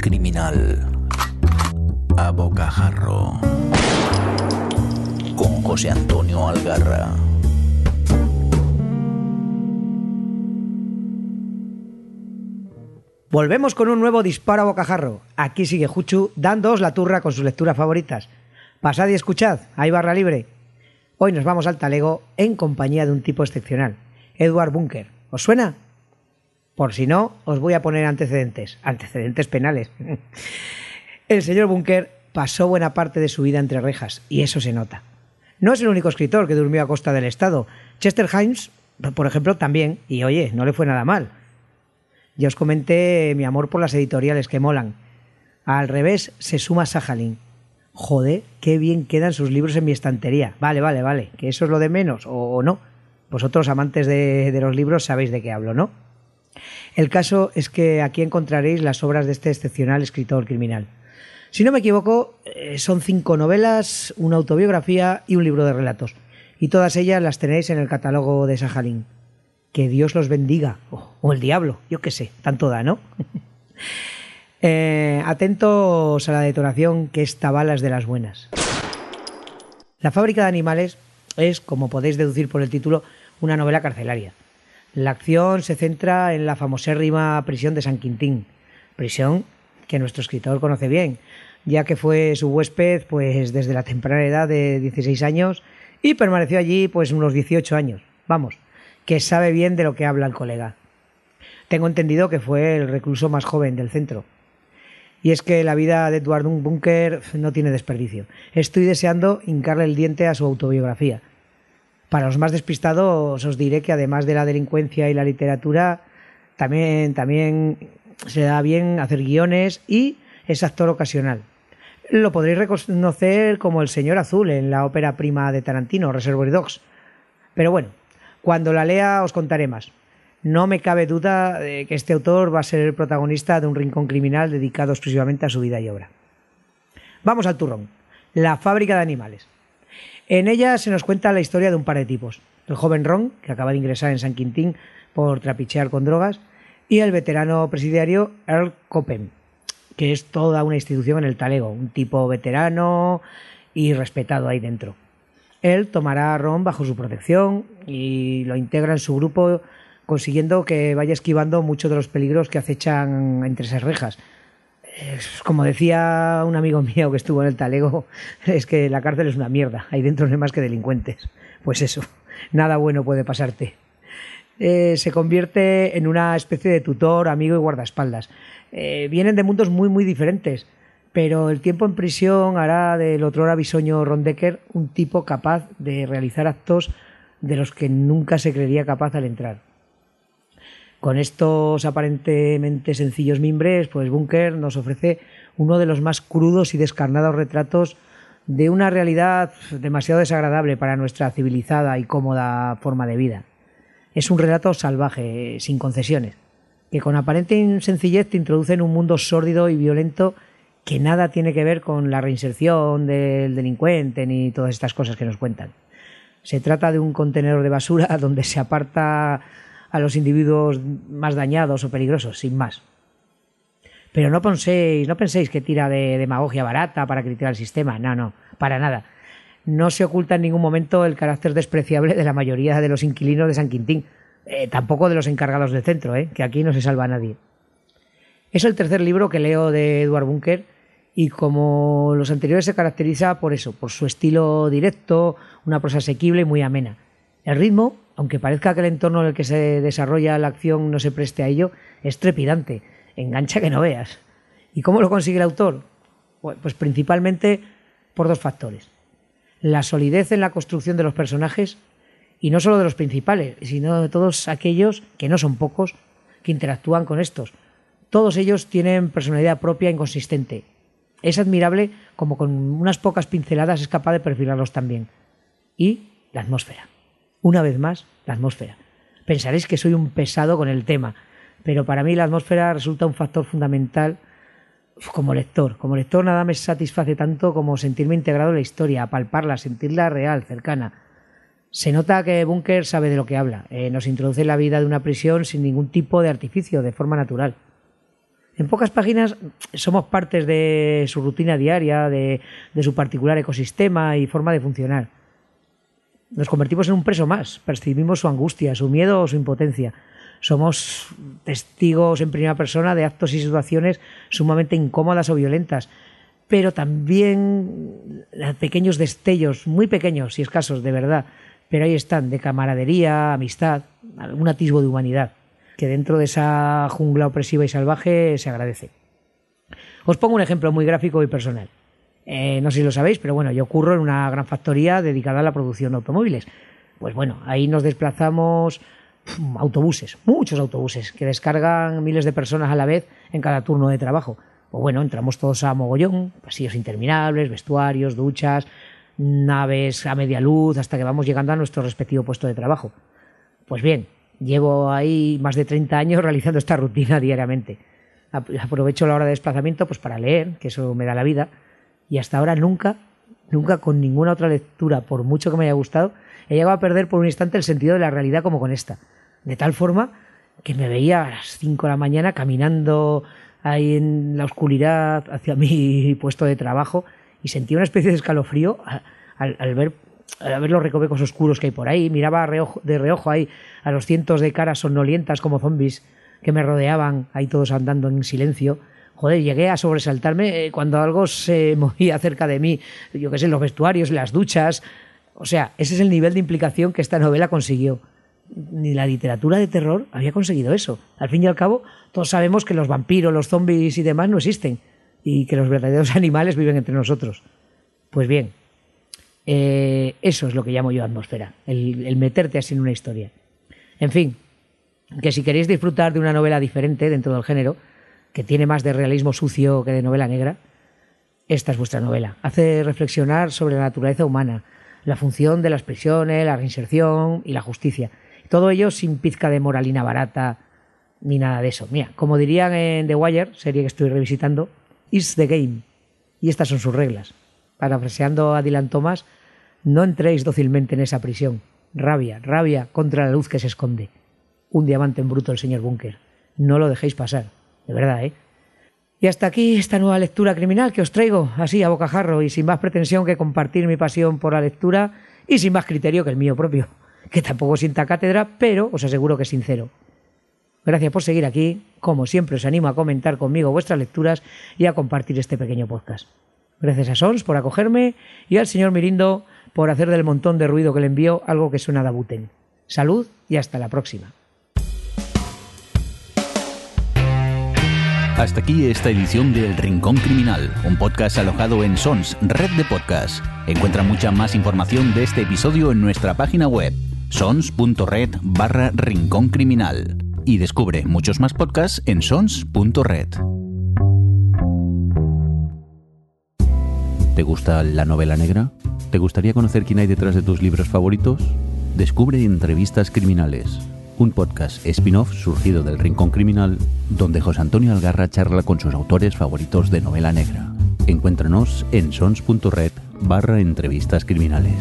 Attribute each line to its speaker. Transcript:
Speaker 1: criminal a bocajarro con José Antonio Algarra.
Speaker 2: Volvemos con un nuevo disparo a bocajarro. Aquí sigue Juchu dándoos la turra con sus lecturas favoritas. Pasad y escuchad, hay barra libre. Hoy nos vamos al talego en compañía de un tipo excepcional, Edward Bunker. ¿Os suena? Por si no, os voy a poner antecedentes, antecedentes penales. el señor Bunker pasó buena parte de su vida entre rejas, y eso se nota. No es el único escritor que durmió a costa del Estado. Chester Himes, por ejemplo, también, y oye, no le fue nada mal. Ya os comenté mi amor por las editoriales que molan. Al revés se suma Sajalin. Joder, qué bien quedan sus libros en mi estantería. Vale, vale, vale, que eso es lo de menos, o, no. Vosotros, amantes de, de los libros, sabéis de qué hablo, ¿no? El caso es que aquí encontraréis las obras de este excepcional escritor criminal. Si no me equivoco, eh, son cinco novelas, una autobiografía y un libro de relatos. Y todas ellas las tenéis en el catálogo de Sajalín. Que Dios los bendiga. O, el diablo, yo qué sé, tanto da, ¿no? Eh, atentos a la detonación que esta bala de las buenas. La fábrica de animales es, como podéis deducir por el título, una novela carcelaria. La acción se centra en la famosérrima prisión de San Quintín, prisión que nuestro escritor conoce bien, ya que fue su huésped pues desde la temprana edad de 16 años y permaneció allí pues unos 18 años. Vamos, que sabe bien de lo que habla el colega. Tengo entendido que fue el recluso más joven del centro. Y es que la vida de Edward Bunker no tiene desperdicio. Estoy deseando hincarle el diente a su autobiografía. Para los más despistados os diré que además de la delincuencia y la literatura, también, también se da bien hacer guiones y es actor ocasional. Lo podréis reconocer como el señor azul en la ópera prima de Tarantino, Reservoir Dogs. Pero bueno, cuando la lea os contaré más. No me cabe duda de que este autor va a ser el protagonista de un rincón criminal dedicado exclusivamente a su vida y obra. Vamos al turrón. La fábrica de animales. En ella se nos cuenta la historia de un par de tipos. El joven Ron, que acaba de ingresar en San Quintín por trapichear con drogas, y el veterano presidiario Earl Copen, que es toda una institución en el talego, un tipo veterano y respetado ahí dentro. Él tomará a Ron bajo su protección y lo integra en su grupo, consiguiendo que vaya esquivando muchos de los peligros que acechan entre esas rejas. Como decía un amigo mío que estuvo en el talego, es que la cárcel es una mierda, ahí dentro no hay más que delincuentes. Pues eso, nada bueno puede pasarte. Eh, se convierte en una especie de tutor, amigo y guardaespaldas. Eh, vienen de mundos muy, muy diferentes, pero el tiempo en prisión hará del otro bisoño Ron Decker un tipo capaz de realizar actos de los que nunca se creería capaz al entrar. Con estos aparentemente sencillos mimbres, pues Bunker nos ofrece uno de los más crudos y descarnados retratos de una realidad demasiado desagradable para nuestra civilizada y cómoda forma de vida. Es un relato salvaje, sin concesiones que con aparente sencillez te introduce en un mundo sórdido y violento que nada tiene que ver con la reinserción del delincuente ni todas estas cosas que nos cuentan. Se trata de un contenedor de basura donde se aparta a los individuos más dañados o peligrosos, sin más. Pero no penséis, no penséis que tira de demagogia barata para criticar el sistema, no, no, para nada. No se oculta en ningún momento el carácter despreciable de la mayoría de los inquilinos de San Quintín, eh, tampoco de los encargados del centro, eh, que aquí no se salva a nadie. Es el tercer libro que leo de Edward Bunker y como los anteriores se caracteriza por eso, por su estilo directo, una prosa asequible y muy amena. El ritmo, aunque parezca que el entorno en el que se desarrolla la acción no se preste a ello, es trepidante, engancha que no veas. ¿Y cómo lo consigue el autor? Pues principalmente por dos factores. La solidez en la construcción de los personajes y no solo de los principales, sino de todos aquellos, que no son pocos, que interactúan con estos. Todos ellos tienen personalidad propia e inconsistente. Es admirable como con unas pocas pinceladas es capaz de perfilarlos también. Y la atmósfera. Una vez más, la atmósfera. Pensaréis que soy un pesado con el tema, pero para mí la atmósfera resulta un factor fundamental como lector. Como lector nada me satisface tanto como sentirme integrado en la historia, palparla, sentirla real, cercana. Se nota que Bunker sabe de lo que habla. Eh, nos introduce en la vida de una prisión sin ningún tipo de artificio, de forma natural. En pocas páginas somos partes de su rutina diaria, de, de su particular ecosistema y forma de funcionar. Nos convertimos en un preso más, percibimos su angustia, su miedo o su impotencia. Somos testigos en primera persona de actos y situaciones sumamente incómodas o violentas, pero también pequeños destellos, muy pequeños y escasos, de verdad, pero ahí están, de camaradería, amistad, algún atisbo de humanidad, que dentro de esa jungla opresiva y salvaje se agradece. Os pongo un ejemplo muy gráfico y personal. Eh, no sé si lo sabéis, pero bueno, yo ocurro en una gran factoría dedicada a la producción de automóviles. Pues bueno, ahí nos desplazamos autobuses, muchos autobuses, que descargan miles de personas a la vez en cada turno de trabajo. Pues bueno, entramos todos a mogollón, pasillos interminables, vestuarios, duchas, naves a media luz, hasta que vamos llegando a nuestro respectivo puesto de trabajo. Pues bien, llevo ahí más de 30 años realizando esta rutina diariamente. Aprovecho la hora de desplazamiento pues para leer, que eso me da la vida, y hasta ahora nunca, nunca con ninguna otra lectura, por mucho que me haya gustado, he llegado a perder por un instante el sentido de la realidad como con esta. De tal forma que me veía a las 5 de la mañana caminando ahí en la oscuridad hacia mi puesto de trabajo y sentía una especie de escalofrío al, ver ver los recovecos oscuros que hay por ahí, miraba de reojo ahí a los cientos de caras somnolientas como zombies que me rodeaban, ahí todos andando en silencio, joder, llegué a sobresaltarme eh, cuando algo se movía cerca de mí, yo qué sé, los vestuarios, las duchas. O sea, ese es el nivel de implicación que esta novela consiguió. Ni la literatura de terror había conseguido eso. Al fin y al cabo, todos sabemos que los vampiros, los zombies y demás no existen y que los verdaderos animales viven entre nosotros. Pues bien, eh, eso es lo que llamo yo atmósfera, el, el meterte así en una historia. En fin, que si queréis disfrutar de una novela diferente dentro del género, que tiene más de realismo sucio que de novela negra, esta es vuestra novela. Hace reflexionar sobre la naturaleza humana, la función de las prisiones, la reinserción y la justicia. Todo ello sin pizca de moralina barata ni nada de eso. Mira, como dirían en The Wire, serie que estoy revisitando, is the game. Y estas son sus reglas. Parafraseando a Dylan Thomas, no entréis dócilmente en esa prisión. Rabia, rabia contra la luz que se esconde. Un diamante en bruto el señor Bunker. No lo dejéis pasar de verdad, ¿eh? Y hasta aquí esta nueva lectura criminal que os traigo, así a bocajarro y sin más pretensión que compartir mi pasión por la lectura y sin más criterio que el mío propio, que tampoco sienta cátedra, pero os aseguro que es sincero. Gracias por seguir aquí. Como siempre, os animo a comentar conmigo vuestras lecturas y a compartir este pequeño podcast. Gracias a Sons por acogerme y al señor Mirindo por hacer del montón de ruido que le envió algo que suena a Dabuten. Salud y hasta la próxima.
Speaker 1: Hasta aquí esta edición del Rincón Criminal, un podcast alojado en Sons, red de podcast. Encuentra mucha más información de este episodio en nuestra página web, sons.red barra Rincón Criminal. Y descubre muchos más podcasts en sons.red. ¿Te gusta la novela negra? ¿Te gustaría conocer quién hay detrás de tus libros favoritos? Descubre entrevistas criminales un podcast spin-off surgido del Rincón Criminal, donde José Antonio Algarra charla con sus autores favoritos de novela negra. Encuéntranos en sons.red barra entrevistas criminales.